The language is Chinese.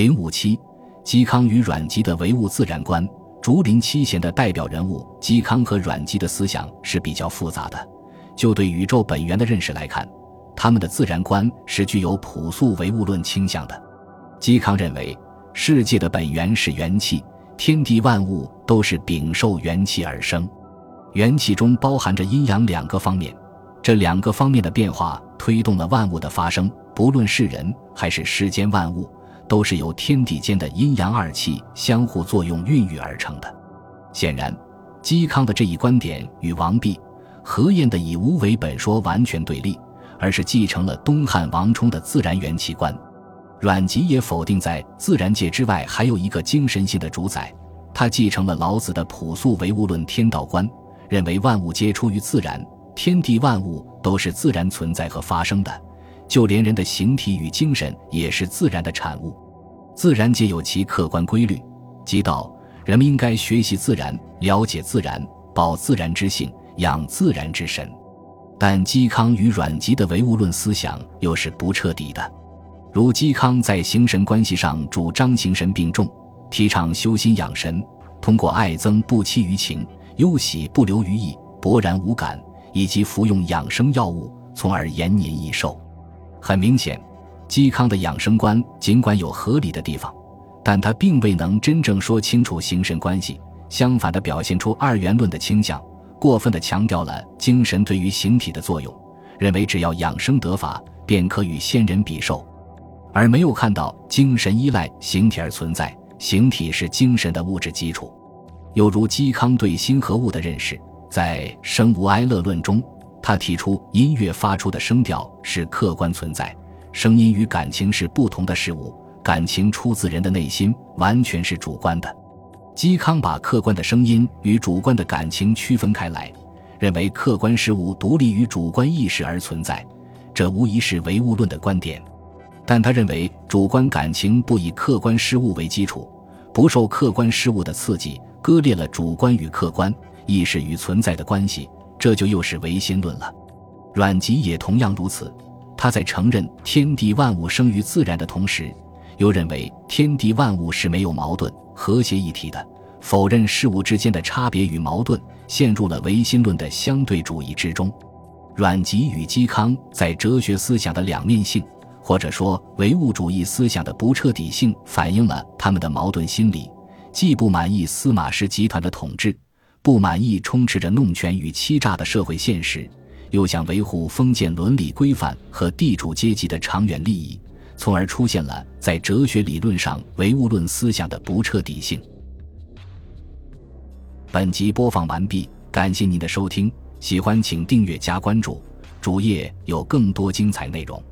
零五七，嵇康与阮籍的唯物自然观。竹林七贤的代表人物嵇康和阮籍的思想是比较复杂的。就对宇宙本源的认识来看，他们的自然观是具有朴素唯物论倾向的。嵇康认为，世界的本源是元气，天地万物都是禀受元气而生，元气中包含着阴阳两个方面，这两个方面的变化推动了万物的发生。不论是人还是世间万物。都是由天地间的阴阳二气相互作用孕育而成的。显然，嵇康的这一观点与王弼、何晏的以无为本说完全对立，而是继承了东汉王充的自然元气观。阮籍也否定在自然界之外还有一个精神性的主宰，他继承了老子的朴素唯物论天道观，认为万物皆出于自然，天地万物都是自然存在和发生的。就连人的形体与精神也是自然的产物，自然界有其客观规律，即道。人们应该学习自然，了解自然，保自然之性，养自然之神。但嵇康与阮籍的唯物论思想又是不彻底的。如嵇康在形神关系上主张形神并重，提倡修心养神，通过爱憎不期于情，忧喜不留于意，勃然无感，以及服用养生药物，从而延年益寿。很明显，嵇康的养生观尽管有合理的地方，但他并未能真正说清楚形神关系，相反的表现出二元论的倾向，过分的强调了精神对于形体的作用，认为只要养生得法，便可与仙人比寿，而没有看到精神依赖形体而存在，形体是精神的物质基础。又如嵇康对心和物的认识，在《生无哀乐论》中。他提出，音乐发出的声调是客观存在，声音与感情是不同的事物，感情出自人的内心，完全是主观的。嵇康把客观的声音与主观的感情区分开来，认为客观事物独立于主观意识而存在，这无疑是唯物论的观点。但他认为，主观感情不以客观事物为基础，不受客观事物的刺激，割裂了主观与客观、意识与存在的关系。这就又是唯心论了，阮籍也同样如此。他在承认天地万物生于自然的同时，又认为天地万物是没有矛盾、和谐一体的，否认事物之间的差别与矛盾，陷入了唯心论的相对主义之中。阮籍与嵇康在哲学思想的两面性，或者说唯物主义思想的不彻底性，反映了他们的矛盾心理：既不满意司马氏集团的统治。不满意充斥着弄权与欺诈的社会现实，又想维护封建伦理规范和地主阶级的长远利益，从而出现了在哲学理论上唯物论思想的不彻底性。本集播放完毕，感谢您的收听，喜欢请订阅加关注，主页有更多精彩内容。